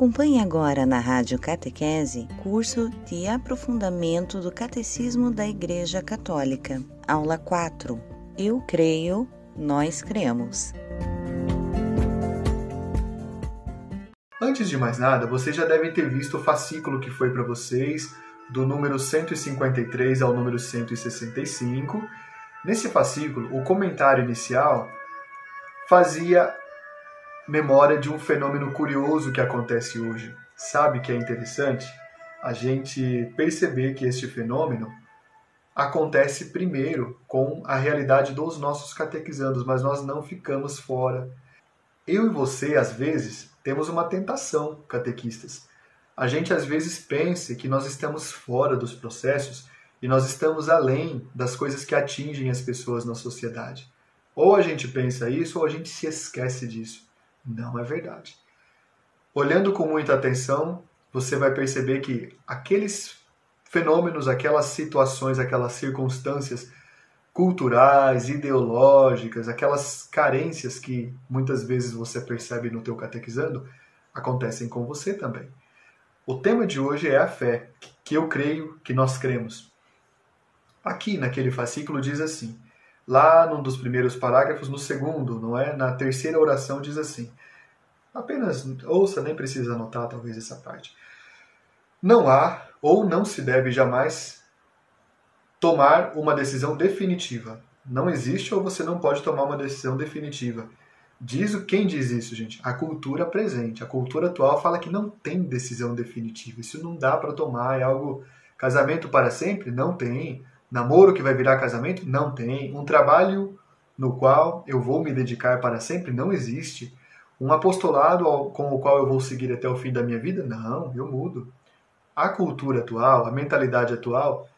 Acompanhe agora na Rádio Catequese curso de aprofundamento do Catecismo da Igreja Católica. Aula 4. Eu creio, nós cremos. Antes de mais nada, vocês já devem ter visto o fascículo que foi para vocês, do número 153 ao número 165. Nesse fascículo, o comentário inicial fazia memória de um fenômeno curioso que acontece hoje. Sabe que é interessante a gente perceber que este fenômeno acontece primeiro com a realidade dos nossos catequizandos, mas nós não ficamos fora. Eu e você, às vezes, temos uma tentação, catequistas. A gente às vezes pensa que nós estamos fora dos processos e nós estamos além das coisas que atingem as pessoas na sociedade. Ou a gente pensa isso ou a gente se esquece disso. Não é verdade. Olhando com muita atenção, você vai perceber que aqueles fenômenos, aquelas situações, aquelas circunstâncias culturais, ideológicas, aquelas carências que muitas vezes você percebe no teu catequizando, acontecem com você também. O tema de hoje é a fé, que eu creio, que nós cremos. Aqui naquele fascículo diz assim: Lá num dos primeiros parágrafos, no segundo, não é? Na terceira oração diz assim: apenas ouça, nem precisa anotar talvez essa parte. Não há ou não se deve jamais tomar uma decisão definitiva. Não existe ou você não pode tomar uma decisão definitiva. Diz o quem diz isso, gente? A cultura presente. A cultura atual fala que não tem decisão definitiva. Isso não dá para tomar, é algo casamento para sempre? Não tem namoro que vai virar casamento? Não tem. Um trabalho no qual eu vou me dedicar para sempre? Não existe. Um apostolado com o qual eu vou seguir até o fim da minha vida? Não, eu mudo. A cultura atual, a mentalidade atual,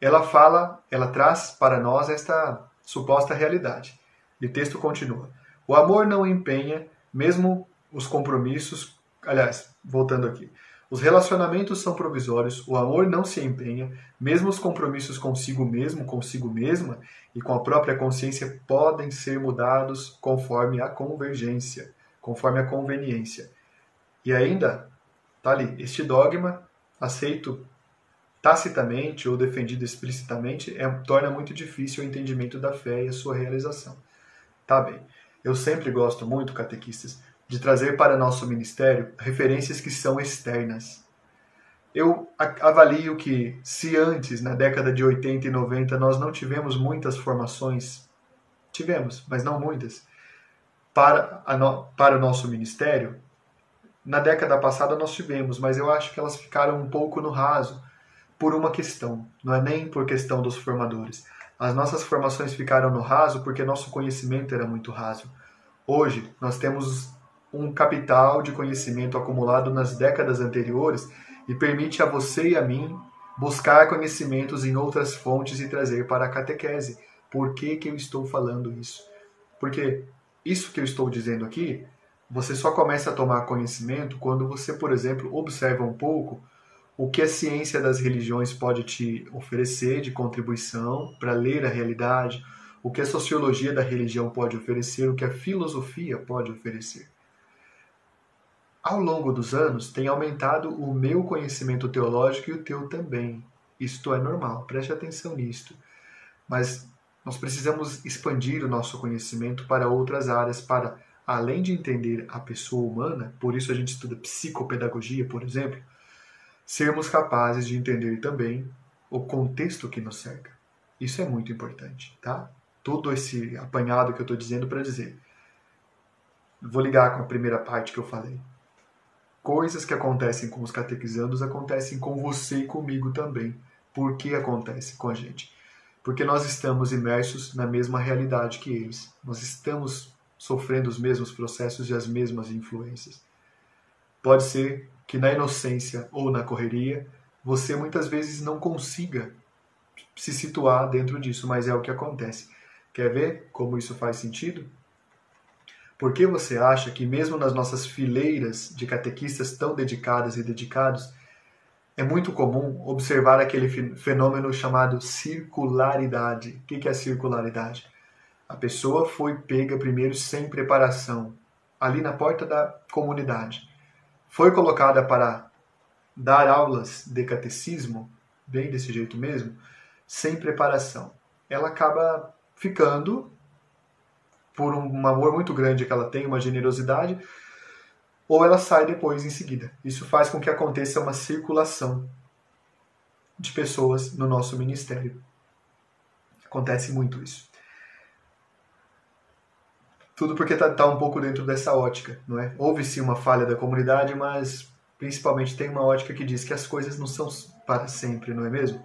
ela fala, ela traz para nós esta suposta realidade. E o texto continua. O amor não empenha, mesmo os compromissos. Aliás, voltando aqui. Os relacionamentos são provisórios, o amor não se empenha, mesmo os compromissos consigo mesmo, consigo mesma e com a própria consciência podem ser mudados conforme a convergência, conforme a conveniência. E ainda, tá ali, este dogma, aceito tacitamente ou defendido explicitamente, é, torna muito difícil o entendimento da fé e a sua realização. Tá bem. Eu sempre gosto muito, catequistas, de trazer para nosso ministério referências que são externas. Eu avalio que, se antes, na década de 80 e 90, nós não tivemos muitas formações, tivemos, mas não muitas, para, no, para o nosso ministério, na década passada nós tivemos, mas eu acho que elas ficaram um pouco no raso por uma questão, não é nem por questão dos formadores. As nossas formações ficaram no raso porque nosso conhecimento era muito raso. Hoje, nós temos um capital de conhecimento acumulado nas décadas anteriores e permite a você e a mim buscar conhecimentos em outras fontes e trazer para a catequese. Por que, que eu estou falando isso? Porque isso que eu estou dizendo aqui, você só começa a tomar conhecimento quando você, por exemplo, observa um pouco o que a ciência das religiões pode te oferecer de contribuição para ler a realidade, o que a sociologia da religião pode oferecer, o que a filosofia pode oferecer. Ao longo dos anos, tem aumentado o meu conhecimento teológico e o teu também. Isto é normal, preste atenção nisto. Mas nós precisamos expandir o nosso conhecimento para outras áreas, para, além de entender a pessoa humana, por isso a gente estuda psicopedagogia, por exemplo, sermos capazes de entender também o contexto que nos cerca. Isso é muito importante, tá? Todo esse apanhado que eu estou dizendo para dizer. Vou ligar com a primeira parte que eu falei. Coisas que acontecem com os catequizandos acontecem com você e comigo também. Por que acontece com a gente? Porque nós estamos imersos na mesma realidade que eles. Nós estamos sofrendo os mesmos processos e as mesmas influências. Pode ser que na inocência ou na correria você muitas vezes não consiga se situar dentro disso, mas é o que acontece. Quer ver como isso faz sentido? Por que você acha que, mesmo nas nossas fileiras de catequistas tão dedicadas e dedicados, é muito comum observar aquele fenômeno chamado circularidade? O que é circularidade? A pessoa foi pega primeiro sem preparação, ali na porta da comunidade. foi colocada para dar aulas de catecismo, bem desse jeito mesmo, sem preparação. Ela acaba ficando, por um amor muito grande que ela tem, uma generosidade, ou ela sai depois em seguida. Isso faz com que aconteça uma circulação de pessoas no nosso ministério. Acontece muito isso. Tudo porque está tá um pouco dentro dessa ótica, não é? Houve sim uma falha da comunidade, mas principalmente tem uma ótica que diz que as coisas não são para sempre, não é mesmo?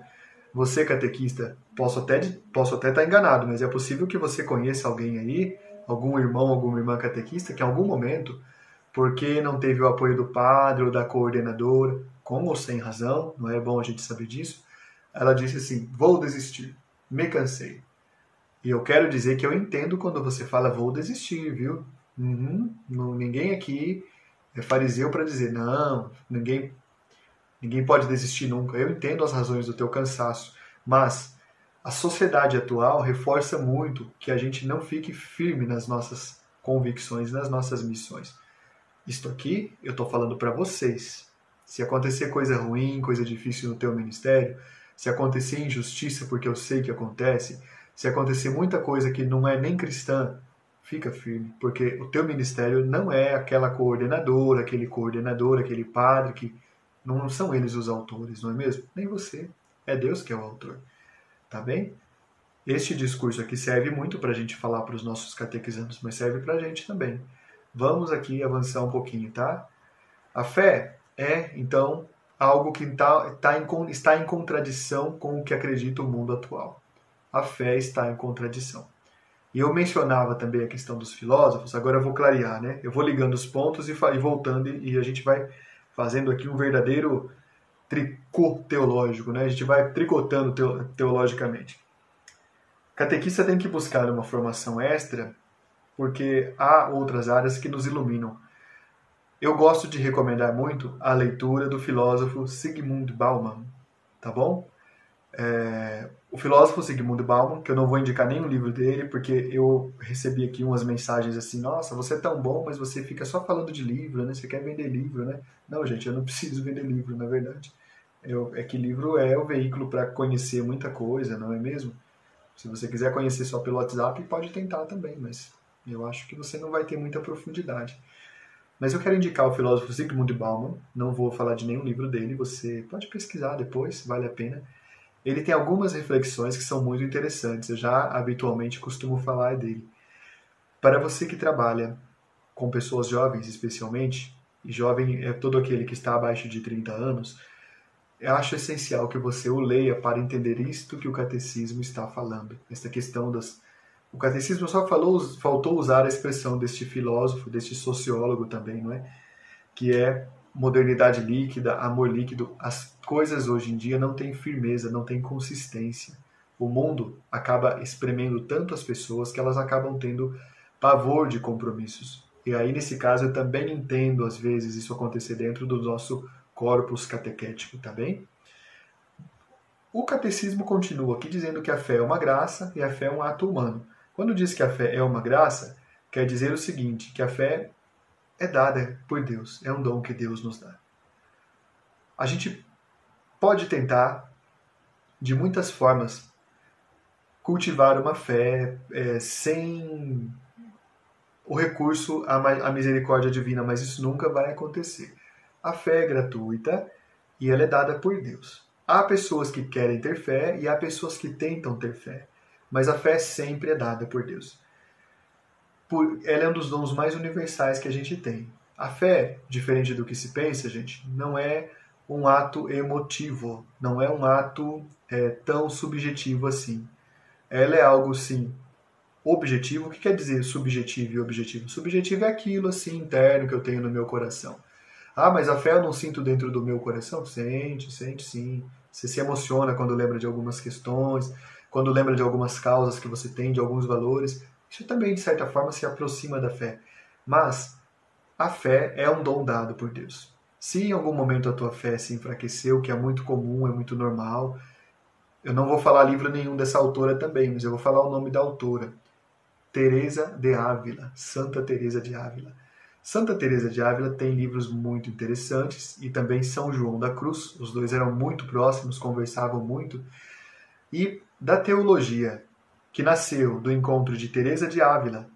Você, catequista, posso até posso até estar tá enganado, mas é possível que você conheça alguém aí, algum irmão, alguma irmã catequista, que em algum momento, porque não teve o apoio do padre ou da coordenadora, com ou sem razão, não é bom a gente saber disso, ela disse assim: vou desistir, me cansei. E eu quero dizer que eu entendo quando você fala vou desistir, viu? Uhum, não, ninguém aqui é fariseu para dizer não, ninguém, ninguém pode desistir nunca. Eu entendo as razões do teu cansaço, mas a sociedade atual reforça muito que a gente não fique firme nas nossas convicções, nas nossas missões. Isto aqui eu estou falando para vocês. Se acontecer coisa ruim, coisa difícil no teu ministério, se acontecer injustiça, porque eu sei que acontece, se acontecer muita coisa que não é nem cristã, fica firme, porque o teu ministério não é aquela coordenadora, aquele coordenador, aquele padre que não são eles os autores, não é mesmo? Nem você, é Deus que é o autor. Tá bem? Este discurso aqui serve muito para a gente falar para os nossos catequizandos, mas serve para a gente também. Vamos aqui avançar um pouquinho, tá? A fé é, então, algo que tá, tá em, está em contradição com o que acredita o mundo atual a fé está em contradição. E eu mencionava também a questão dos filósofos, agora eu vou clarear, né? Eu vou ligando os pontos e, e voltando, e a gente vai fazendo aqui um verdadeiro tricô teológico, né? A gente vai tricotando teo, teologicamente. Catequista tem que buscar uma formação extra, porque há outras áreas que nos iluminam. Eu gosto de recomendar muito a leitura do filósofo Sigmund Bauman, tá bom? É, o filósofo Sigmund Bauman, que eu não vou indicar nenhum livro dele, porque eu recebi aqui umas mensagens assim, nossa, você é tão bom, mas você fica só falando de livro, né? Você quer vender livro, né? Não, gente, eu não preciso vender livro, na verdade. Eu, é que livro é o veículo para conhecer muita coisa, não é mesmo? Se você quiser conhecer só pelo WhatsApp, pode tentar também, mas eu acho que você não vai ter muita profundidade. Mas eu quero indicar o filósofo Sigmund Bauman, não vou falar de nenhum livro dele, você pode pesquisar depois, vale a pena ele tem algumas reflexões que são muito interessantes. Eu já habitualmente costumo falar dele. Para você que trabalha com pessoas jovens, especialmente, e jovem é todo aquele que está abaixo de 30 anos, acho essencial que você o leia para entender isto que o catecismo está falando. Esta questão das. O catecismo só falou, faltou usar a expressão deste filósofo, deste sociólogo também, não é? Que é modernidade líquida, amor líquido, as coisas hoje em dia não têm firmeza, não têm consistência. O mundo acaba espremendo tanto as pessoas que elas acabam tendo pavor de compromissos. E aí, nesse caso, eu também entendo, às vezes, isso acontecer dentro do nosso corpus catequético, tá bem? O catecismo continua aqui dizendo que a fé é uma graça e a fé é um ato humano. Quando diz que a fé é uma graça, quer dizer o seguinte, que a fé é dada por Deus, é um dom que Deus nos dá. A gente pode tentar, de muitas formas, cultivar uma fé é, sem o recurso à, à misericórdia divina, mas isso nunca vai acontecer. A fé é gratuita e ela é dada por Deus. Há pessoas que querem ter fé e há pessoas que tentam ter fé, mas a fé sempre é dada por Deus por, ela é um dos dons mais universais que a gente tem. A fé, diferente do que se pensa, gente, não é um ato emotivo, não é um ato é, tão subjetivo assim. Ela é algo, sim, objetivo. O que quer dizer subjetivo e objetivo? Subjetivo é aquilo, assim, interno que eu tenho no meu coração. Ah, mas a fé eu não sinto dentro do meu coração? Sente, sente sim. Você se emociona quando lembra de algumas questões, quando lembra de algumas causas que você tem, de alguns valores. Isso também, de certa forma, se aproxima da fé. Mas a fé é um dom dado por Deus. Se em algum momento a tua fé se enfraqueceu, que é muito comum, é muito normal, eu não vou falar livro nenhum dessa autora também, mas eu vou falar o nome da autora. Teresa de Ávila, Santa Teresa de Ávila. Santa Teresa de Ávila tem livros muito interessantes e também São João da Cruz, os dois eram muito próximos, conversavam muito. E da teologia, que nasceu do encontro de Teresa de Ávila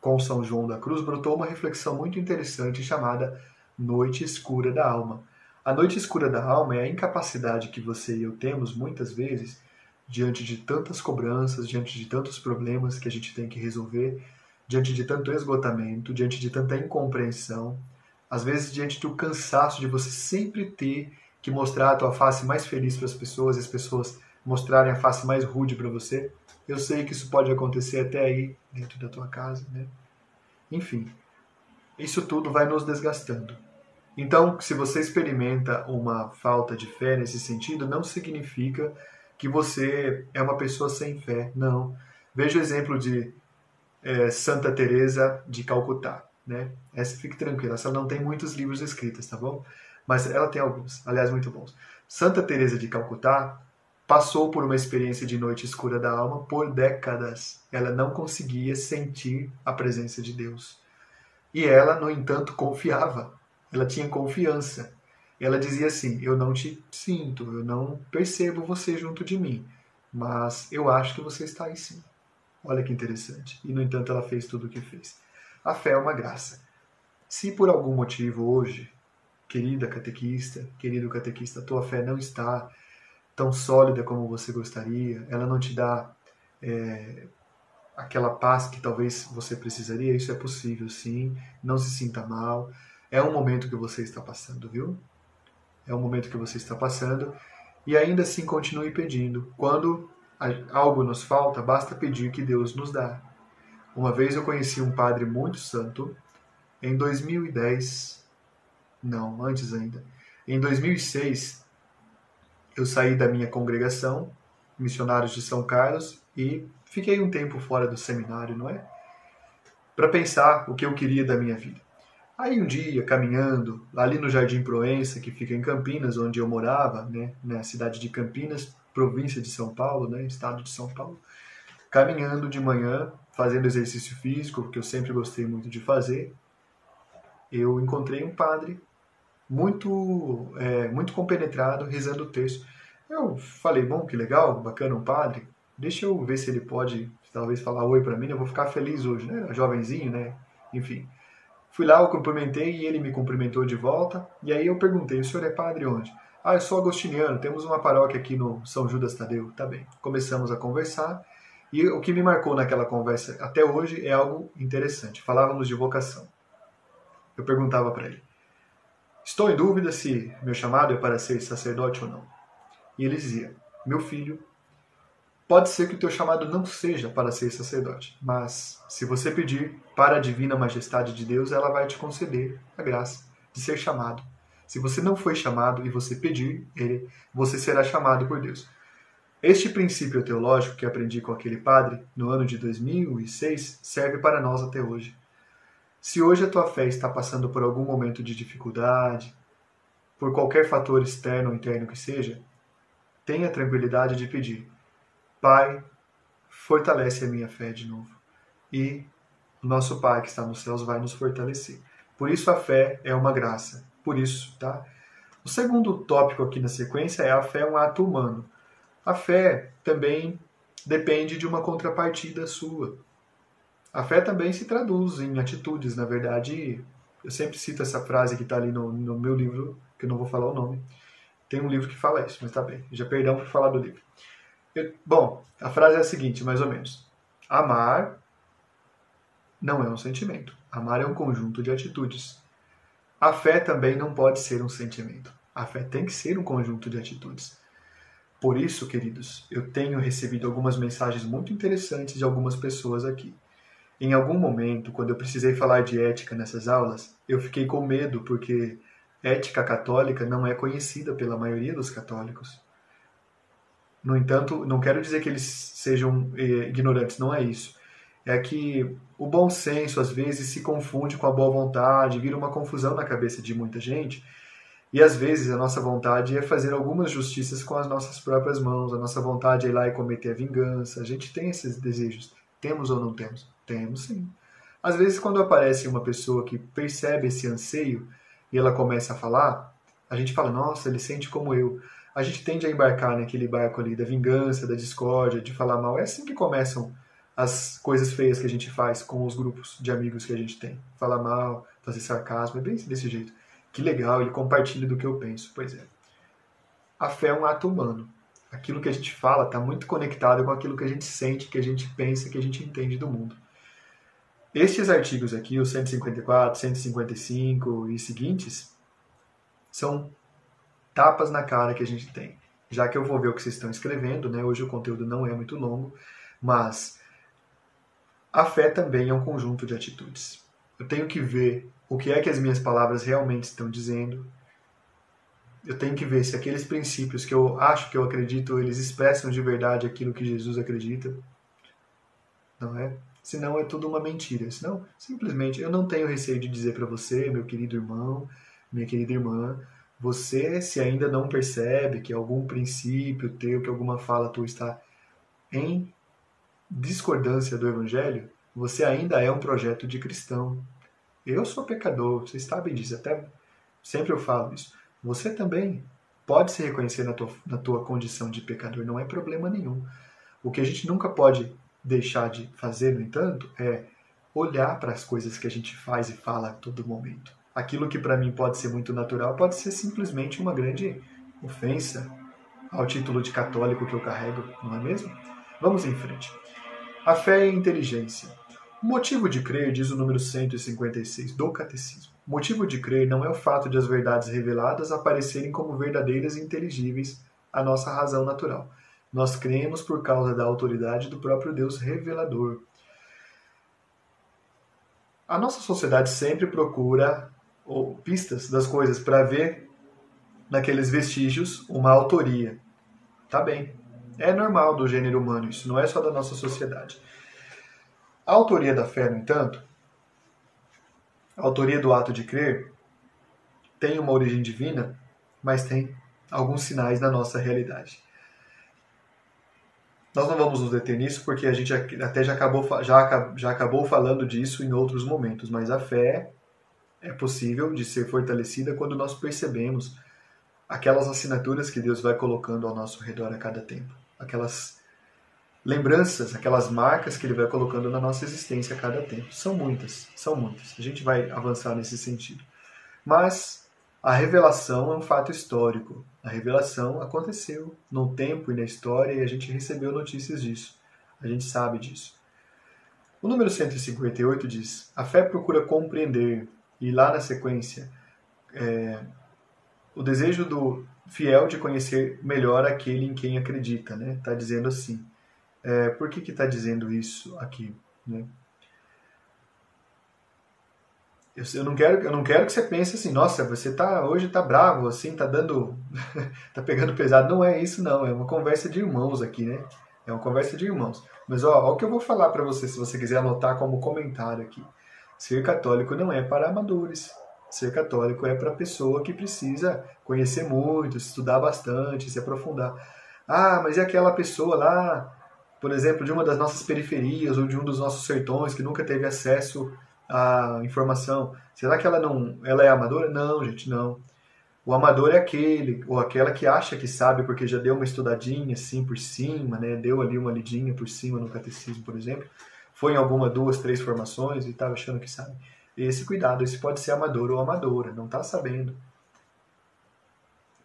com São João da Cruz, brotou uma reflexão muito interessante chamada Noite Escura da Alma. A noite escura da alma é a incapacidade que você e eu temos muitas vezes diante de tantas cobranças, diante de tantos problemas que a gente tem que resolver, diante de tanto esgotamento, diante de tanta incompreensão, às vezes diante do cansaço de você sempre ter que mostrar a tua face mais feliz para as pessoas as pessoas mostrarem a face mais rude para você. Eu sei que isso pode acontecer até aí dentro da tua casa, né? Enfim, isso tudo vai nos desgastando. Então, se você experimenta uma falta de fé nesse sentido, não significa que você é uma pessoa sem fé. Não. Veja o exemplo de é, Santa Teresa de Calcutá, né? Essa fique tranquila, ela não tem muitos livros escritos, tá bom? Mas ela tem alguns, aliás, muito bons. Santa Teresa de Calcutá passou por uma experiência de noite escura da alma por décadas. Ela não conseguia sentir a presença de Deus. E ela, no entanto, confiava. Ela tinha confiança. Ela dizia assim: Eu não te sinto, eu não percebo você junto de mim, mas eu acho que você está aí sim. Olha que interessante. E, no entanto, ela fez tudo o que fez. A fé é uma graça. Se por algum motivo hoje, querida catequista, querido catequista, a tua fé não está tão sólida como você gostaria, ela não te dá é, aquela paz que talvez você precisaria, isso é possível sim. Não se sinta mal. É um momento que você está passando, viu? É um momento que você está passando. E ainda assim continue pedindo. Quando algo nos falta, basta pedir que Deus nos dá. Uma vez eu conheci um padre muito santo, em 2010, não, antes ainda, em 2006, eu saí da minha congregação, Missionários de São Carlos, e fiquei um tempo fora do seminário, não é? Para pensar o que eu queria da minha vida. Aí um dia, caminhando, ali no Jardim Proença, que fica em Campinas, onde eu morava, né, na cidade de Campinas, província de São Paulo, né, estado de São Paulo, caminhando de manhã, fazendo exercício físico, que eu sempre gostei muito de fazer, eu encontrei um padre muito é, muito compenetrado rezando o texto. Eu falei, bom, que legal, bacana um padre. Deixa eu ver se ele pode talvez falar oi para mim, eu vou ficar feliz hoje, né? Jovenzinho, né? Enfim. Fui lá, eu cumprimentei e ele me cumprimentou de volta. E aí eu perguntei, o senhor é padre onde? Ah, eu sou agostiniano, temos uma paróquia aqui no São Judas Tadeu. Tá bem. Começamos a conversar e o que me marcou naquela conversa até hoje é algo interessante. Falávamos de vocação. Eu perguntava para ele: Estou em dúvida se meu chamado é para ser sacerdote ou não. E ele dizia: Meu filho, pode ser que o teu chamado não seja para ser sacerdote, mas se você pedir para a divina majestade de Deus, ela vai te conceder a graça de ser chamado se você não foi chamado e você pedir, ele, você será chamado por Deus. Este princípio teológico que aprendi com aquele padre no ano de 2006 serve para nós até hoje. Se hoje a tua fé está passando por algum momento de dificuldade, por qualquer fator externo ou interno que seja, tenha tranquilidade de pedir: Pai, fortalece a minha fé de novo. E nosso Pai que está nos céus vai nos fortalecer. Por isso a fé é uma graça por isso, tá? O segundo tópico aqui na sequência é a fé é um ato humano. A fé também depende de uma contrapartida sua. A fé também se traduz em atitudes, na verdade. Eu sempre cito essa frase que está ali no, no, meu livro, que eu não vou falar o nome. Tem um livro que fala isso, mas tá bem. Já perdão por falar do livro. Eu, bom, a frase é a seguinte, mais ou menos: Amar não é um sentimento. Amar é um conjunto de atitudes. A fé também não pode ser um sentimento. A fé tem que ser um conjunto de atitudes. Por isso, queridos, eu tenho recebido algumas mensagens muito interessantes de algumas pessoas aqui. Em algum momento, quando eu precisei falar de ética nessas aulas, eu fiquei com medo porque ética católica não é conhecida pela maioria dos católicos. No entanto, não quero dizer que eles sejam eh, ignorantes, não é isso é que o bom senso às vezes se confunde com a boa vontade, vira uma confusão na cabeça de muita gente. E às vezes a nossa vontade é fazer algumas justiças com as nossas próprias mãos, a nossa vontade é ir lá e cometer a vingança. A gente tem esses desejos. Temos ou não temos? Temos sim. Às vezes, quando aparece uma pessoa que percebe esse anseio e ela começa a falar, a gente fala, nossa, ele sente como eu. A gente tende a embarcar naquele barco ali da vingança, da discórdia, de falar mal. É assim que começam as coisas feias que a gente faz com os grupos de amigos que a gente tem. Falar mal, fazer sarcasmo, é bem desse jeito. Que legal, ele compartilha do que eu penso. Pois é. A fé é um ato humano. Aquilo que a gente fala está muito conectado com aquilo que a gente sente, que a gente pensa, que a gente entende do mundo. Estes artigos aqui, os 154, 155 e seguintes, são tapas na cara que a gente tem. Já que eu vou ver o que vocês estão escrevendo, né? hoje o conteúdo não é muito longo, mas a fé também é um conjunto de atitudes. Eu tenho que ver o que é que as minhas palavras realmente estão dizendo. Eu tenho que ver se aqueles princípios que eu acho que eu acredito, eles expressam de verdade aquilo que Jesus acredita. Não é? Senão é tudo uma mentira. Senão, simplesmente, eu não tenho receio de dizer para você, meu querido irmão, minha querida irmã, você, se ainda não percebe que algum princípio teu, que alguma fala tua está em discordância do Evangelho, você ainda é um projeto de cristão. Eu sou pecador, vocês sabem disso, até sempre eu falo isso. Você também pode se reconhecer na tua, na tua condição de pecador, não é problema nenhum. O que a gente nunca pode deixar de fazer, no entanto, é olhar para as coisas que a gente faz e fala a todo momento. Aquilo que para mim pode ser muito natural pode ser simplesmente uma grande ofensa ao título de católico que eu carrego, não é mesmo? Vamos em frente. A fé e a inteligência. O motivo de crer, diz o número 156 do Catecismo. Motivo de crer não é o fato de as verdades reveladas aparecerem como verdadeiras e inteligíveis à nossa razão natural, nós cremos por causa da autoridade do próprio Deus revelador. A nossa sociedade sempre procura ou, pistas das coisas para ver naqueles vestígios uma autoria. Tá bem. É normal do gênero humano, isso não é só da nossa sociedade. A autoria da fé, no entanto, a autoria do ato de crer, tem uma origem divina, mas tem alguns sinais na nossa realidade. Nós não vamos nos deter nisso porque a gente até já acabou, já, já acabou falando disso em outros momentos, mas a fé é possível de ser fortalecida quando nós percebemos aquelas assinaturas que Deus vai colocando ao nosso redor a cada tempo, aquelas lembranças, aquelas marcas que Ele vai colocando na nossa existência a cada tempo. São muitas, são muitas. A gente vai avançar nesse sentido. Mas a revelação é um fato histórico. A revelação aconteceu no tempo e na história e a gente recebeu notícias disso. A gente sabe disso. O número 158 diz: A fé procura compreender, e lá na sequência, é, o desejo do fiel de conhecer melhor aquele em quem acredita. Está né? Tá dizendo assim. É, por que está dizendo isso aqui? Né? Eu, eu, não quero, eu não quero que você pense assim, nossa, você tá hoje tá bravo, assim, tá dando, tá pegando pesado. Não é isso, não. É uma conversa de irmãos aqui, né? É uma conversa de irmãos. Mas ó, ó o que eu vou falar para você, se você quiser anotar como comentário aqui. Ser católico não é para amadores. Ser católico é para pessoa que precisa conhecer muito, estudar bastante, se aprofundar. Ah, mas e aquela pessoa lá, por exemplo, de uma das nossas periferias ou de um dos nossos sertões que nunca teve acesso a informação. Será que ela não, ela é amadora? Não, gente, não. O amador é aquele ou aquela que acha que sabe porque já deu uma estudadinha assim por cima, né? Deu ali uma lidinha por cima no catecismo, por exemplo. Foi em alguma duas, três formações e estava achando que sabe. Esse cuidado, esse pode ser amador ou amadora, não está sabendo.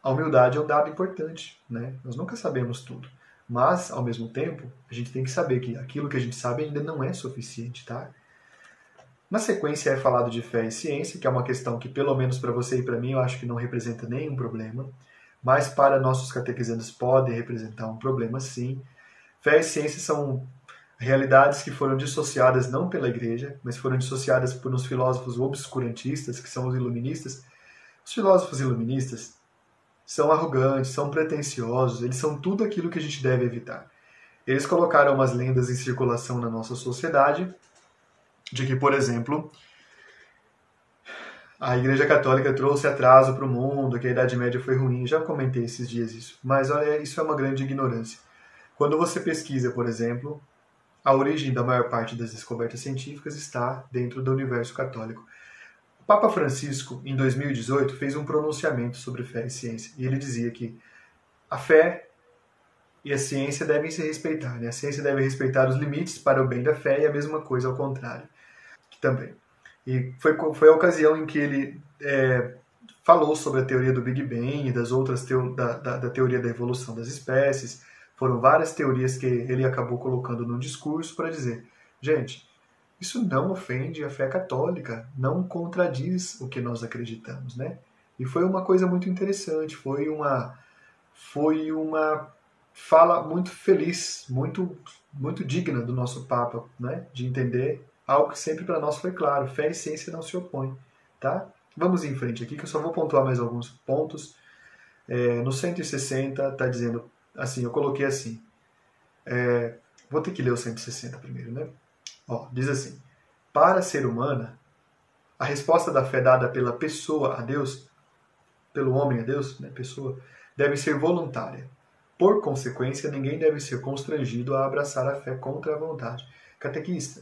A humildade é um dado importante, né? Nós nunca sabemos tudo. Mas, ao mesmo tempo, a gente tem que saber que aquilo que a gente sabe ainda não é suficiente, tá? Na sequência é falado de fé e ciência, que é uma questão que, pelo menos para você e para mim, eu acho que não representa nenhum problema, mas para nossos catequizandos pode representar um problema sim. Fé e ciência são realidades que foram dissociadas não pela igreja, mas foram dissociadas por uns filósofos obscurantistas, que são os iluministas. Os filósofos iluministas são arrogantes, são pretensiosos, eles são tudo aquilo que a gente deve evitar. Eles colocaram umas lendas em circulação na nossa sociedade de que, por exemplo, a Igreja Católica trouxe atraso para o mundo, que a Idade Média foi ruim. Já comentei esses dias isso. Mas olha, isso é uma grande ignorância. Quando você pesquisa, por exemplo, a origem da maior parte das descobertas científicas está dentro do universo católico. Papa Francisco, em 2018, fez um pronunciamento sobre fé e ciência, e ele dizia que a fé e a ciência devem se respeitar. Né? A ciência deve respeitar os limites para o bem da fé e a mesma coisa ao contrário, também. E foi, foi a ocasião em que ele é, falou sobre a teoria do Big Bang e das outras teo, da, da, da, teoria da evolução das espécies. Foram várias teorias que ele acabou colocando num discurso para dizer: gente, isso não ofende a fé católica, não contradiz o que nós acreditamos, né? E foi uma coisa muito interessante, foi uma foi uma fala muito feliz, muito muito digna do nosso Papa, né? De entender algo que sempre para nós foi claro: fé e ciência não se opõem, tá? Vamos em frente aqui, que eu só vou pontuar mais alguns pontos. É, no 160 está dizendo assim, eu coloquei assim. É, vou ter que ler o 160 primeiro, né? Ó, diz assim: para ser humana, a resposta da fé dada pela pessoa a Deus, pelo homem a Deus, né, pessoa, deve ser voluntária. Por consequência, ninguém deve ser constrangido a abraçar a fé contra a vontade. Catequista,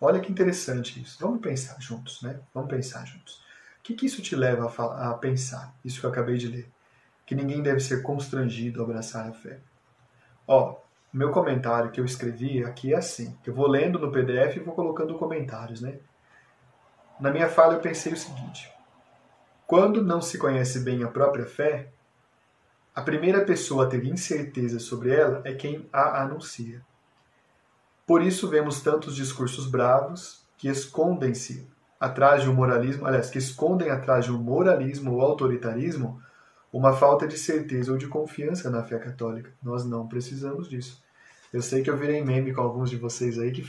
olha que interessante isso. Vamos pensar juntos, né? Vamos pensar juntos. O que, que isso te leva a, a pensar? Isso que eu acabei de ler. Que ninguém deve ser constrangido a abraçar a fé. Ó, meu comentário que eu escrevi aqui é assim. Eu vou lendo no PDF e vou colocando comentários, né? Na minha fala eu pensei o seguinte. Quando não se conhece bem a própria fé, a primeira pessoa a ter incerteza sobre ela é quem a anuncia. Por isso vemos tantos discursos bravos que escondem-se atrás de um moralismo, aliás, que escondem atrás de um moralismo ou autoritarismo uma falta de certeza ou de confiança na fé católica. Nós não precisamos disso. Eu sei que eu virei meme com alguns de vocês aí que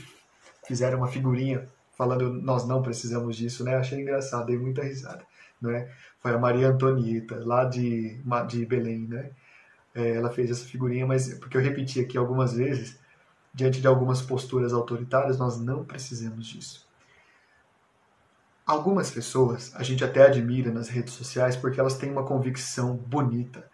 fizeram uma figurinha falando nós não precisamos disso, né? Achei engraçado, dei muita risada né? Foi a Maria Antonieta, lá de, de Belém, né? É, ela fez essa figurinha, mas porque eu repeti aqui algumas vezes, diante de algumas posturas autoritárias, nós não precisamos disso. Algumas pessoas a gente até admira nas redes sociais porque elas têm uma convicção bonita.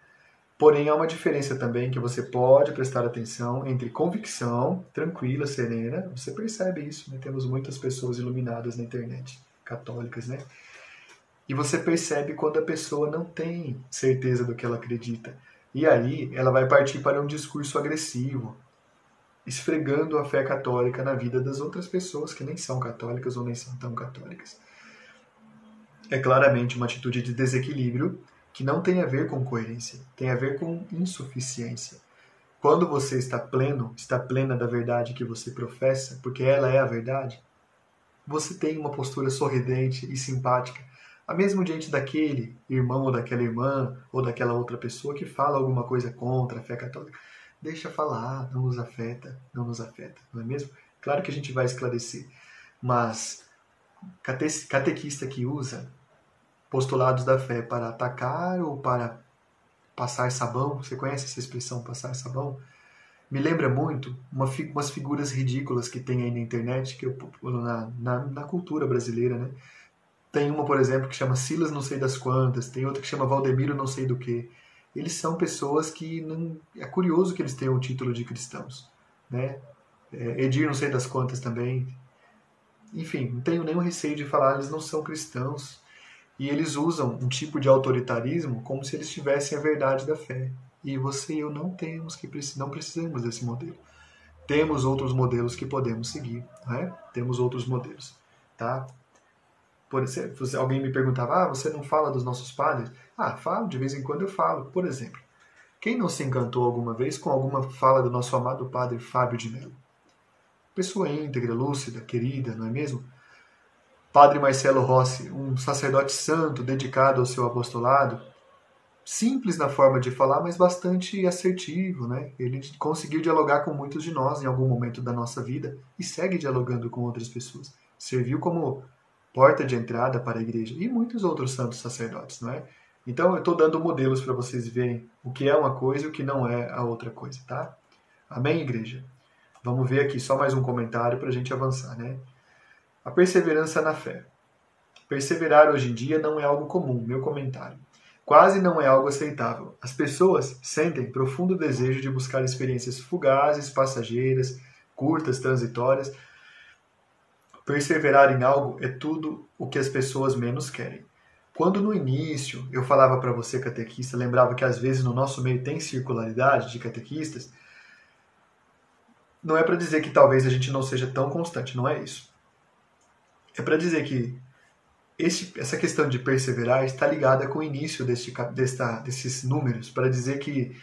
Porém, há uma diferença também que você pode prestar atenção entre convicção, tranquila, serena. Você percebe isso, né? Temos muitas pessoas iluminadas na internet, católicas, né? E você percebe quando a pessoa não tem certeza do que ela acredita. E aí ela vai partir para um discurso agressivo, esfregando a fé católica na vida das outras pessoas que nem são católicas ou nem são tão católicas. É claramente uma atitude de desequilíbrio que não tem a ver com coerência, tem a ver com insuficiência. Quando você está pleno, está plena da verdade que você professa, porque ela é a verdade, você tem uma postura sorridente e simpática a mesmo diante daquele irmão ou daquela irmã ou daquela outra pessoa que fala alguma coisa contra a fé católica, deixa falar, não nos afeta, não nos afeta, não é mesmo? Claro que a gente vai esclarecer, mas catequista que usa postulados da fé para atacar ou para passar sabão, você conhece essa expressão, passar sabão? Me lembra muito uma, umas figuras ridículas que tem aí na internet, que eu, na, na, na cultura brasileira, né? Tem uma, por exemplo, que chama Silas não sei das quantas, tem outra que chama Valdemiro não sei do que. Eles são pessoas que não... é curioso que eles tenham o título de cristãos, né? É, Edir não sei das quantas também. Enfim, não tenho nenhum receio de falar, eles não são cristãos. E eles usam um tipo de autoritarismo como se eles tivessem a verdade da fé. E você e eu não temos que não precisamos desse modelo. Temos outros modelos que podemos seguir, né? Temos outros modelos, tá? Por exemplo, alguém me perguntava, ah, você não fala dos nossos padres? Ah, falo, de vez em quando eu falo. Por exemplo, quem não se encantou alguma vez com alguma fala do nosso amado padre Fábio de Mello? Pessoa íntegra, lúcida, querida, não é mesmo? Padre Marcelo Rossi, um sacerdote santo dedicado ao seu apostolado, simples na forma de falar, mas bastante assertivo, né? Ele conseguiu dialogar com muitos de nós em algum momento da nossa vida e segue dialogando com outras pessoas. Serviu como porta de entrada para a igreja, e muitos outros santos sacerdotes, não é? Então eu estou dando modelos para vocês verem o que é uma coisa e o que não é a outra coisa, tá? Amém, igreja? Vamos ver aqui só mais um comentário para a gente avançar, né? A perseverança na fé. Perseverar hoje em dia não é algo comum, meu comentário. Quase não é algo aceitável. As pessoas sentem profundo desejo de buscar experiências fugazes, passageiras, curtas, transitórias. Perseverar em algo é tudo o que as pessoas menos querem. Quando no início eu falava para você, catequista, lembrava que às vezes no nosso meio tem circularidade de catequistas, não é para dizer que talvez a gente não seja tão constante, não é isso. É para dizer que esse, essa questão de perseverar está ligada com o início deste, desta, desses números, para dizer que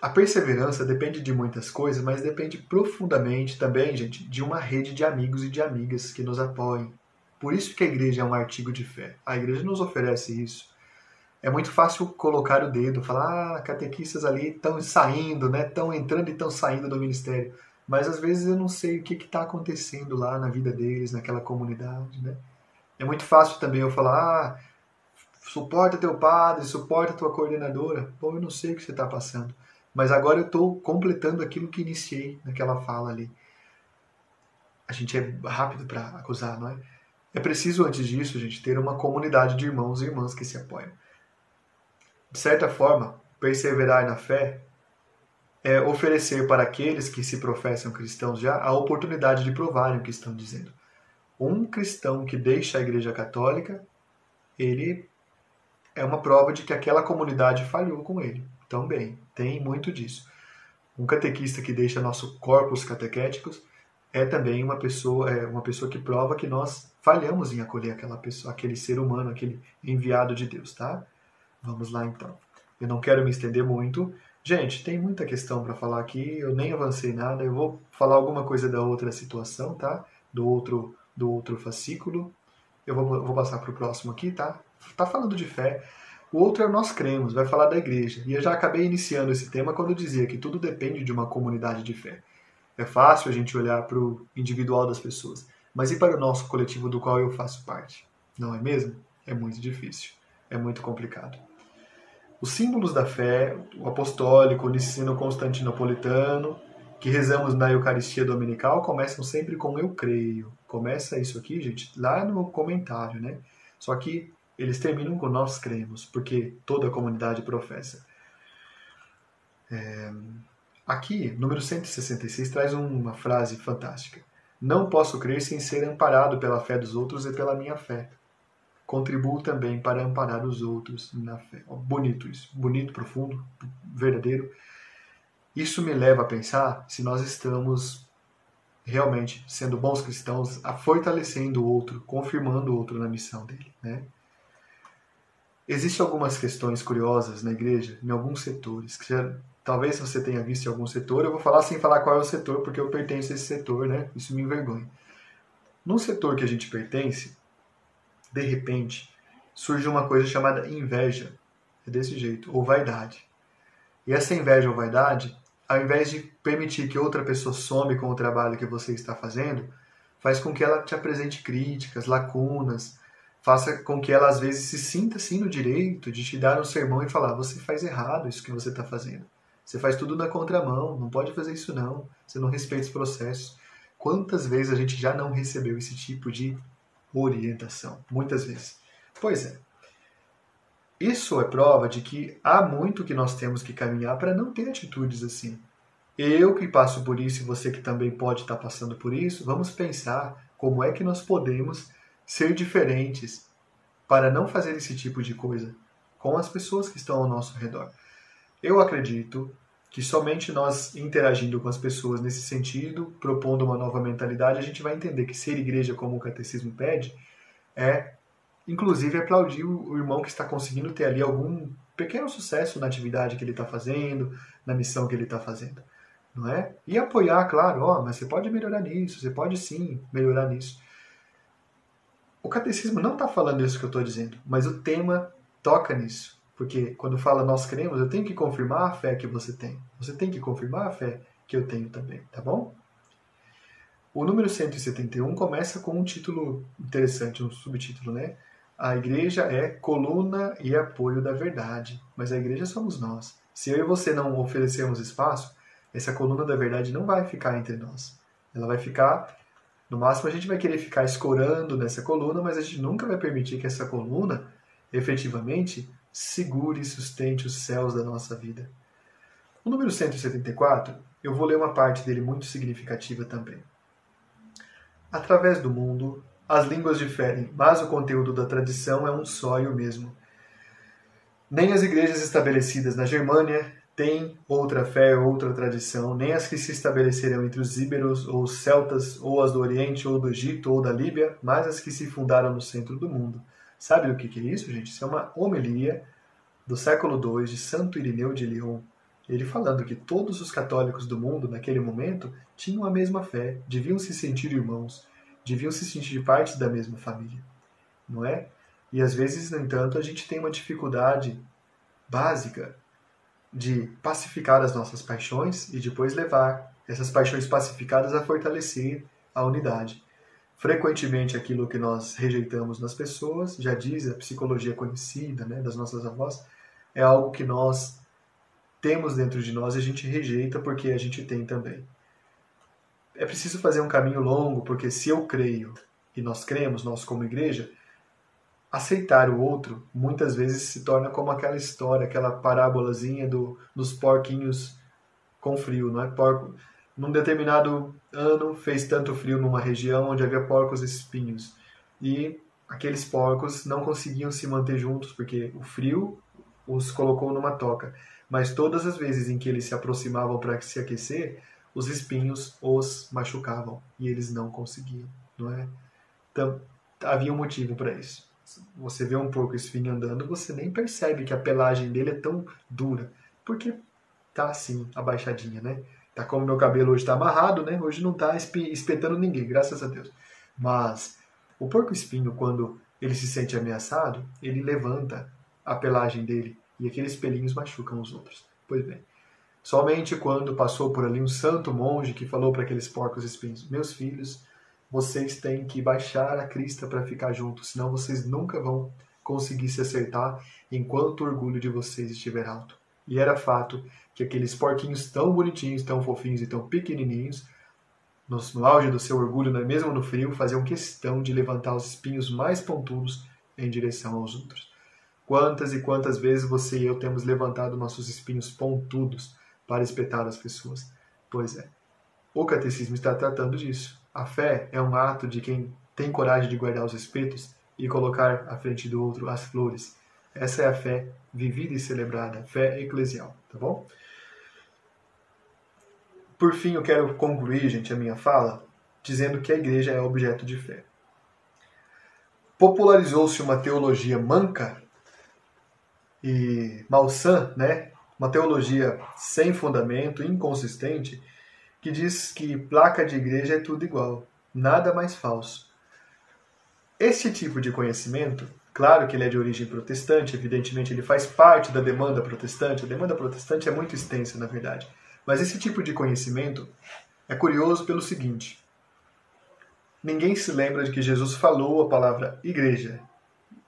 a perseverança depende de muitas coisas, mas depende profundamente também, gente, de uma rede de amigos e de amigas que nos apoiem. Por isso que a igreja é um artigo de fé. A igreja nos oferece isso. É muito fácil colocar o dedo, falar, ah, catequistas ali estão saindo, né? Estão entrando e estão saindo do ministério. Mas às vezes eu não sei o que está acontecendo lá na vida deles, naquela comunidade, né? É muito fácil também eu falar, ah, suporta teu padre, suporta tua coordenadora. Bom, eu não sei o que você está passando. Mas agora eu estou completando aquilo que iniciei naquela fala ali. A gente é rápido para acusar, não é? É preciso, antes disso, gente, ter uma comunidade de irmãos e irmãs que se apoiam. De certa forma, perseverar na fé é oferecer para aqueles que se professam cristãos já a oportunidade de provarem o que estão dizendo. Um cristão que deixa a Igreja Católica, ele é uma prova de que aquela comunidade falhou com ele. Também, tem muito disso. Um catequista que deixa nosso corpus catequéticos é também uma pessoa, é uma pessoa que prova que nós falhamos em acolher aquela pessoa, aquele ser humano, aquele enviado de Deus, tá? Vamos lá então. Eu não quero me estender muito. Gente, tem muita questão para falar aqui, eu nem avancei nada, eu vou falar alguma coisa da outra situação, tá? Do outro do outro fascículo. Eu vou, vou passar para o próximo aqui, tá? Tá falando de fé. O outro é o Nós Cremos, vai falar da igreja. E eu já acabei iniciando esse tema quando eu dizia que tudo depende de uma comunidade de fé. É fácil a gente olhar para o individual das pessoas, mas e para o nosso coletivo do qual eu faço parte? Não é mesmo? É muito difícil, é muito complicado. Os símbolos da fé, o apostólico, o niceno constantinopolitano, que rezamos na Eucaristia Dominical, começam sempre com eu creio. Começa isso aqui, gente, lá no comentário, né? Só que eles terminam com nós cremos, porque toda a comunidade professa. É... Aqui, número 166 traz uma frase fantástica. Não posso crer sem ser amparado pela fé dos outros e pela minha fé. Contribuo também para amparar os outros na fé. Bonito isso, bonito, profundo, verdadeiro. Isso me leva a pensar se nós estamos realmente sendo bons cristãos, fortalecendo o outro, confirmando o outro na missão dele, né? Existem algumas questões curiosas na igreja, em alguns setores, que já, talvez você tenha visto em algum setor. Eu vou falar sem falar qual é o setor, porque eu pertenço a esse setor, né? Isso me envergonha. Num setor que a gente pertence, de repente, surge uma coisa chamada inveja. É desse jeito, ou vaidade. E essa inveja ou vaidade, ao invés de permitir que outra pessoa some com o trabalho que você está fazendo, faz com que ela te apresente críticas, lacunas, faça com que ela às vezes se sinta assim no direito de te dar um sermão e falar: você faz errado isso que você está fazendo. Você faz tudo na contramão, não pode fazer isso não. Você não respeita os processos. Quantas vezes a gente já não recebeu esse tipo de orientação? Muitas vezes. Pois é. Isso é prova de que há muito que nós temos que caminhar para não ter atitudes assim. Eu que passo por isso e você que também pode estar passando por isso, vamos pensar como é que nós podemos ser diferentes para não fazer esse tipo de coisa com as pessoas que estão ao nosso redor. Eu acredito que somente nós interagindo com as pessoas nesse sentido, propondo uma nova mentalidade, a gente vai entender que ser igreja como o catecismo pede é, inclusive, aplaudir o irmão que está conseguindo ter ali algum pequeno sucesso na atividade que ele está fazendo, na missão que ele está fazendo, não é? E apoiar, claro, ó, oh, mas você pode melhorar nisso, você pode sim melhorar nisso. O catecismo não está falando isso que eu estou dizendo, mas o tema toca nisso. Porque quando fala nós cremos, eu tenho que confirmar a fé que você tem. Você tem que confirmar a fé que eu tenho também, tá bom? O número 171 começa com um título interessante, um subtítulo, né? A igreja é coluna e apoio da verdade, mas a igreja somos nós. Se eu e você não oferecermos espaço, essa coluna da verdade não vai ficar entre nós. Ela vai ficar no máximo, a gente vai querer ficar escorando nessa coluna, mas a gente nunca vai permitir que essa coluna efetivamente segure e sustente os céus da nossa vida. O número 174, eu vou ler uma parte dele muito significativa também. Através do mundo, as línguas diferem, mas o conteúdo da tradição é um só e o mesmo. Nem as igrejas estabelecidas na Germânia têm outra fé ou outra tradição, nem as que se estabeleceram entre os íberos ou os celtas, ou as do Oriente, ou do Egito, ou da Líbia, mas as que se fundaram no centro do mundo. Sabe o que é isso, gente? Isso é uma homilia do século II de Santo Irineu de Lyon. Ele falando que todos os católicos do mundo, naquele momento, tinham a mesma fé, deviam se sentir irmãos, deviam se sentir parte da mesma família. Não é? E às vezes, no entanto, a gente tem uma dificuldade básica de pacificar as nossas paixões e depois levar essas paixões pacificadas a fortalecer a unidade. Frequentemente, aquilo que nós rejeitamos nas pessoas, já diz a psicologia conhecida né, das nossas avós, é algo que nós temos dentro de nós e a gente rejeita porque a gente tem também. É preciso fazer um caminho longo, porque se eu creio e nós cremos, nós como igreja, aceitar o outro muitas vezes se torna como aquela história, aquela parábolazinha do, dos porquinhos com frio, não é? Porco, num determinado ano fez tanto frio numa região onde havia porcos espinhos e aqueles porcos não conseguiam se manter juntos porque o frio os colocou numa toca. Mas todas as vezes em que eles se aproximavam para se aquecer, os espinhos os machucavam e eles não conseguiam, não é? Então, havia um motivo para isso você vê um porco espinho andando, você nem percebe que a pelagem dele é tão dura, porque tá assim, abaixadinha, né? Tá como meu cabelo hoje tá amarrado, né? Hoje não tá espetando ninguém, graças a Deus. Mas o porco espinho, quando ele se sente ameaçado, ele levanta a pelagem dele e aqueles pelinhos machucam os outros. Pois bem, somente quando passou por ali um santo monge que falou para aqueles porcos espinhos: Meus filhos, vocês têm que baixar a crista para ficar juntos, senão vocês nunca vão conseguir se acertar enquanto o orgulho de vocês estiver alto. E era fato que aqueles porquinhos tão bonitinhos, tão fofinhos e tão pequenininhos, no, no auge do seu orgulho, né, mesmo no frio, faziam questão de levantar os espinhos mais pontudos em direção aos outros. Quantas e quantas vezes você e eu temos levantado nossos espinhos pontudos para espetar as pessoas? Pois é, o catecismo está tratando disso. A fé é um ato de quem tem coragem de guardar os espetos e colocar à frente do outro as flores. Essa é a fé vivida e celebrada, fé eclesial, tá bom? Por fim, eu quero concluir, gente, a minha fala dizendo que a igreja é objeto de fé. Popularizou-se uma teologia manca e malsã, né? Uma teologia sem fundamento, inconsistente, que diz que placa de igreja é tudo igual, nada mais falso. Este tipo de conhecimento, claro que ele é de origem protestante, evidentemente ele faz parte da demanda protestante, a demanda protestante é muito extensa, na verdade. Mas esse tipo de conhecimento é curioso pelo seguinte: ninguém se lembra de que Jesus falou a palavra igreja.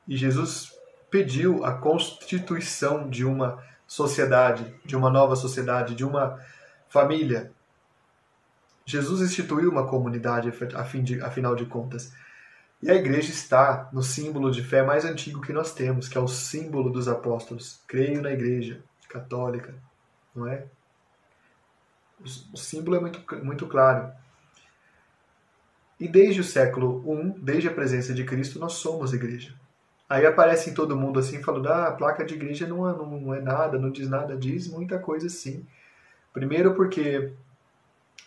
E Jesus pediu a constituição de uma sociedade, de uma nova sociedade, de uma família, Jesus instituiu uma comunidade, de, afinal de contas. E a igreja está no símbolo de fé mais antigo que nós temos, que é o símbolo dos apóstolos. Creio na igreja católica, não é? O símbolo é muito, muito claro. E desde o século I, desde a presença de Cristo, nós somos igreja. Aí aparece em todo mundo assim, falando: ah, a placa de igreja não é, não, é nada, não diz nada, diz muita coisa sim. Primeiro, porque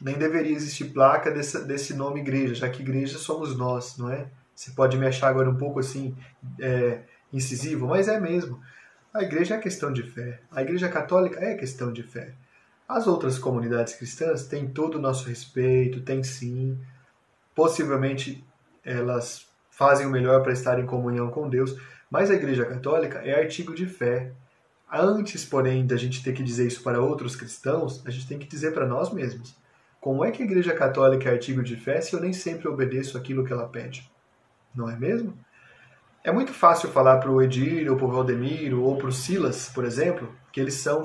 nem deveria existir placa desse, desse nome igreja, já que igreja somos nós, não é? Você pode me achar agora um pouco assim é, incisivo, mas é mesmo. A igreja é questão de fé. A igreja católica é questão de fé. As outras comunidades cristãs têm todo o nosso respeito, têm sim. Possivelmente elas fazem o melhor para estar em comunhão com Deus, mas a igreja católica é artigo de fé. Antes, porém, da gente ter que dizer isso para outros cristãos, a gente tem que dizer para nós mesmos. Como é que a Igreja Católica é artigo de fé se eu nem sempre obedeço aquilo que ela pede? Não é mesmo? É muito fácil falar para o Edir, ou para o Valdemiro, ou para o Silas, por exemplo, que eles são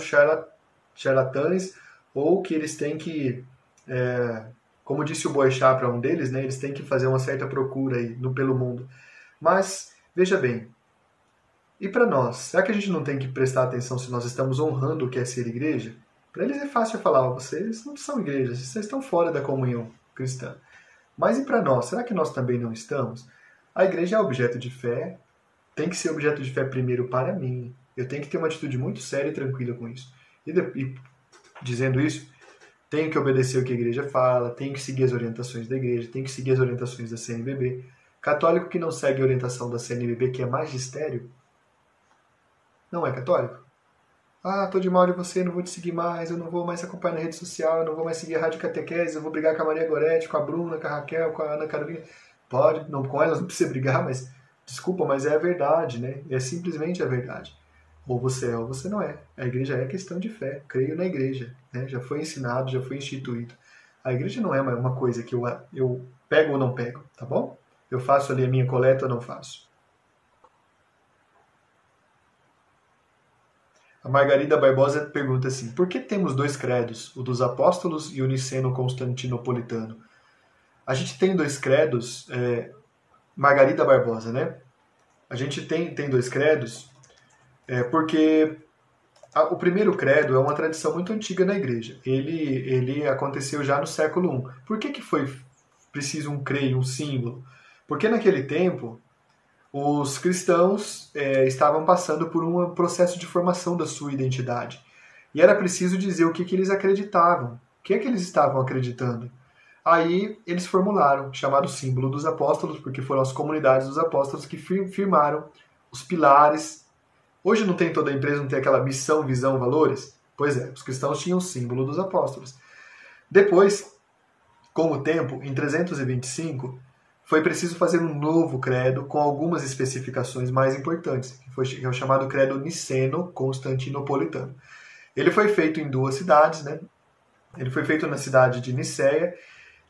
charlatães ou que eles têm que, é, como disse o Boechat para um deles, né, eles têm que fazer uma certa procura aí no, pelo mundo. Mas, veja bem, e para nós? Será que a gente não tem que prestar atenção se nós estamos honrando o que é ser igreja? Para eles é fácil falar, vocês não são igrejas, vocês estão fora da comunhão cristã. Mas e para nós? Será que nós também não estamos? A igreja é objeto de fé, tem que ser objeto de fé primeiro para mim. Eu tenho que ter uma atitude muito séria e tranquila com isso. E, e dizendo isso, tenho que obedecer o que a igreja fala, tenho que seguir as orientações da igreja, tenho que seguir as orientações da CNBB. Católico que não segue a orientação da CNBB, que é magistério, não é católico. Ah, tô de mal de você, não vou te seguir mais, eu não vou mais acompanhar na rede social, eu não vou mais seguir a Rádio Catequese, eu vou brigar com a Maria Goretti, com a Bruna, com a Raquel, com a Ana Carolina. Pode, não com elas não precisa brigar, mas desculpa, mas é a verdade, né? É simplesmente a verdade. Ou você é ou você não é. A igreja é questão de fé. Creio na igreja. Né? Já foi ensinado, já foi instituído. A igreja não é uma coisa que eu, eu pego ou não pego, tá bom? Eu faço ali a minha coleta ou não faço. A Margarida Barbosa pergunta assim: por que temos dois credos, o dos apóstolos e o niceno constantinopolitano? A gente tem dois credos, é, Margarida Barbosa, né? A gente tem, tem dois credos é, porque a, o primeiro credo é uma tradição muito antiga na igreja. Ele, ele aconteceu já no século I. Por que, que foi preciso um creio, um símbolo? Porque naquele tempo os cristãos é, estavam passando por um processo de formação da sua identidade. E era preciso dizer o que, que eles acreditavam. O que é que eles estavam acreditando? Aí eles formularam, chamado símbolo dos apóstolos, porque foram as comunidades dos apóstolos que firmaram os pilares. Hoje não tem toda a empresa, não tem aquela missão, visão, valores? Pois é, os cristãos tinham o símbolo dos apóstolos. Depois, com o tempo, em 325, foi preciso fazer um novo credo com algumas especificações mais importantes, que foi que é o chamado credo niceno-constantinopolitano. Ele foi feito em duas cidades, né? Ele foi feito na cidade de Niceia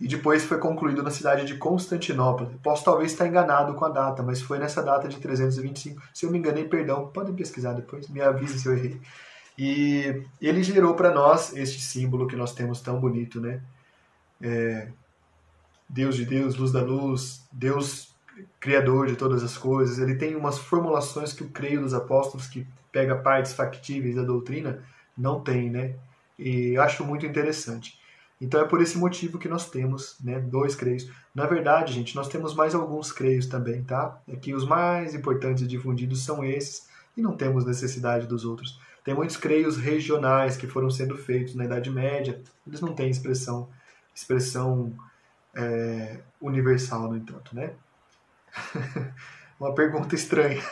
e depois foi concluído na cidade de Constantinopla. Posso talvez estar enganado com a data, mas foi nessa data de 325. Se eu me enganei, perdão, podem pesquisar depois, me avise se eu errei. E ele gerou para nós este símbolo que nós temos tão bonito, né? É, Deus de Deus, luz da luz, Deus criador de todas as coisas. Ele tem umas formulações que o creio dos apóstolos, que pega partes factíveis da doutrina, não tem, né? E acho muito interessante. Então é por esse motivo que nós temos né, dois creios. Na verdade, gente, nós temos mais alguns creios também, tá? É que os mais importantes e difundidos são esses e não temos necessidade dos outros. Tem muitos creios regionais que foram sendo feitos na Idade Média, eles não têm expressão, expressão é, universal, no entanto, né? Uma pergunta estranha.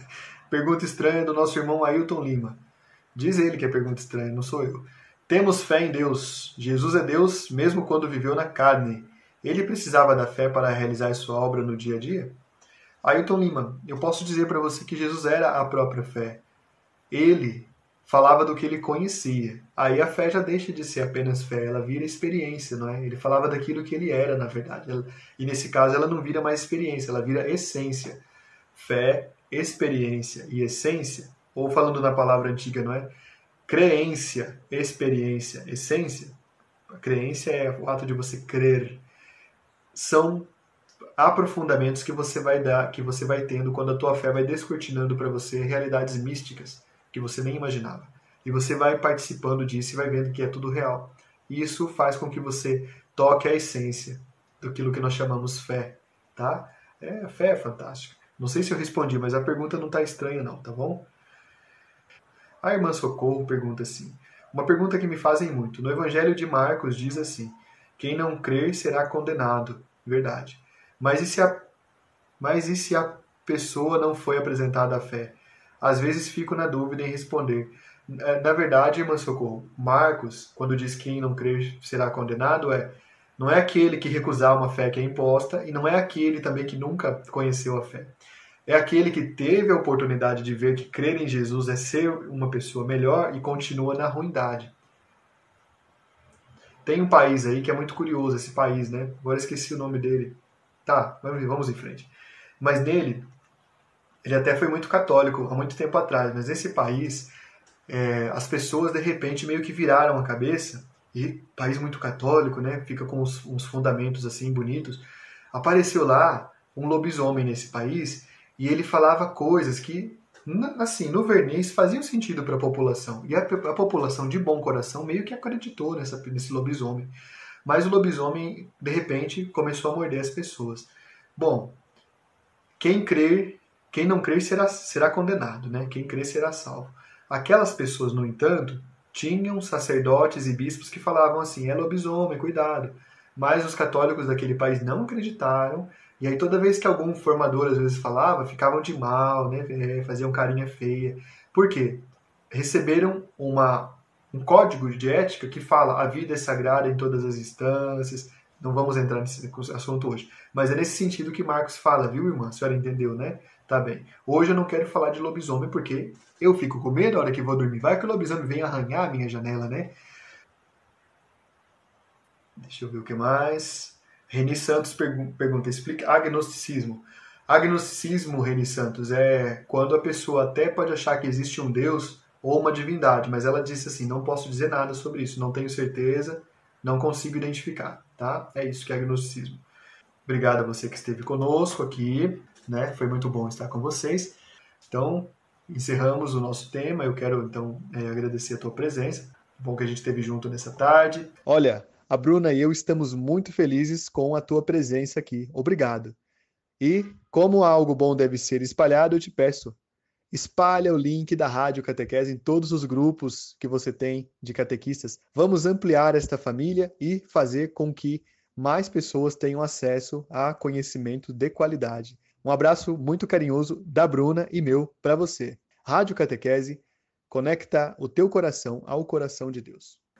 pergunta estranha do nosso irmão Ailton Lima. Diz ele que é pergunta estranha, não sou eu. Temos fé em Deus. Jesus é Deus mesmo quando viveu na carne. Ele precisava da fé para realizar sua obra no dia a dia? Ailton Lima, eu posso dizer para você que Jesus era a própria fé. Ele falava do que ele conhecia. Aí a fé já deixa de ser apenas fé, ela vira experiência, não é? Ele falava daquilo que ele era, na verdade. E nesse caso ela não vira mais experiência, ela vira essência. Fé, experiência e essência, ou falando na palavra antiga, não é? Creência, experiência, essência. A creência é o ato de você crer. São aprofundamentos que você vai dar, que você vai tendo quando a tua fé vai descortinando para você realidades místicas que você nem imaginava. E você vai participando disso e vai vendo que é tudo real. E isso faz com que você toque a essência daquilo que nós chamamos fé, tá? É, fé é fantástica. Não sei se eu respondi, mas a pergunta não está estranha não, tá bom? A irmã Socorro pergunta assim, uma pergunta que me fazem muito. No Evangelho de Marcos diz assim, quem não crer será condenado. Verdade. Mas e se a, mas e se a pessoa não foi apresentada à fé? Às vezes fico na dúvida em responder. É, na verdade, irmã Socorro, Marcos, quando diz que quem não crer será condenado, é não é aquele que recusar uma fé que é imposta e não é aquele também que nunca conheceu a fé. É aquele que teve a oportunidade de ver que crer em Jesus é ser uma pessoa melhor e continua na ruindade. Tem um país aí que é muito curioso, esse país, né? Agora esqueci o nome dele. Tá, vamos em frente. Mas nele, ele até foi muito católico há muito tempo atrás, mas nesse país é, as pessoas de repente meio que viraram a cabeça e país muito católico, né, fica com uns, uns fundamentos assim bonitos. Apareceu lá um lobisomem nesse país e ele falava coisas que assim, no verniz faziam sentido para a população. E a, a, população de bom coração meio que acreditou nessa, nesse lobisomem. Mas o lobisomem, de repente, começou a morder as pessoas. Bom, quem crer, quem não crer será, será condenado, né? Quem crer será salvo. Aquelas pessoas, no entanto, tinham sacerdotes e bispos que falavam assim: é lobisomem, cuidado. Mas os católicos daquele país não acreditaram e aí toda vez que algum formador às vezes falava, ficavam de mal, né? É, faziam carinha feia. Por quê? Receberam uma, um código de ética que fala a vida é sagrada em todas as instâncias. Não vamos entrar nesse assunto hoje. Mas é nesse sentido que Marcos fala, viu, irmã? A senhora entendeu, né? Tá bem. Hoje eu não quero falar de lobisomem porque eu fico com medo na hora que vou dormir. Vai que o lobisomem vem arranhar a minha janela, né? Deixa eu ver o que mais. Reni Santos pergunta, explica agnosticismo. Agnosticismo, Reni Santos, é quando a pessoa até pode achar que existe um Deus ou uma divindade, mas ela disse assim, não posso dizer nada sobre isso, não tenho certeza, não consigo identificar, tá? É isso que é agnosticismo. Obrigado a você que esteve conosco aqui, né? Foi muito bom estar com vocês. Então, encerramos o nosso tema. Eu quero, então, é, agradecer a tua presença. Bom que a gente esteve junto nessa tarde. Olha, a Bruna e eu estamos muito felizes com a tua presença aqui. Obrigado. E, como algo bom deve ser espalhado, eu te peço, espalha o link da Rádio Catequese em todos os grupos que você tem de catequistas. Vamos ampliar esta família e fazer com que mais pessoas tenham acesso a conhecimento de qualidade. Um abraço muito carinhoso da Bruna e meu para você. Rádio Catequese conecta o teu coração ao coração de Deus.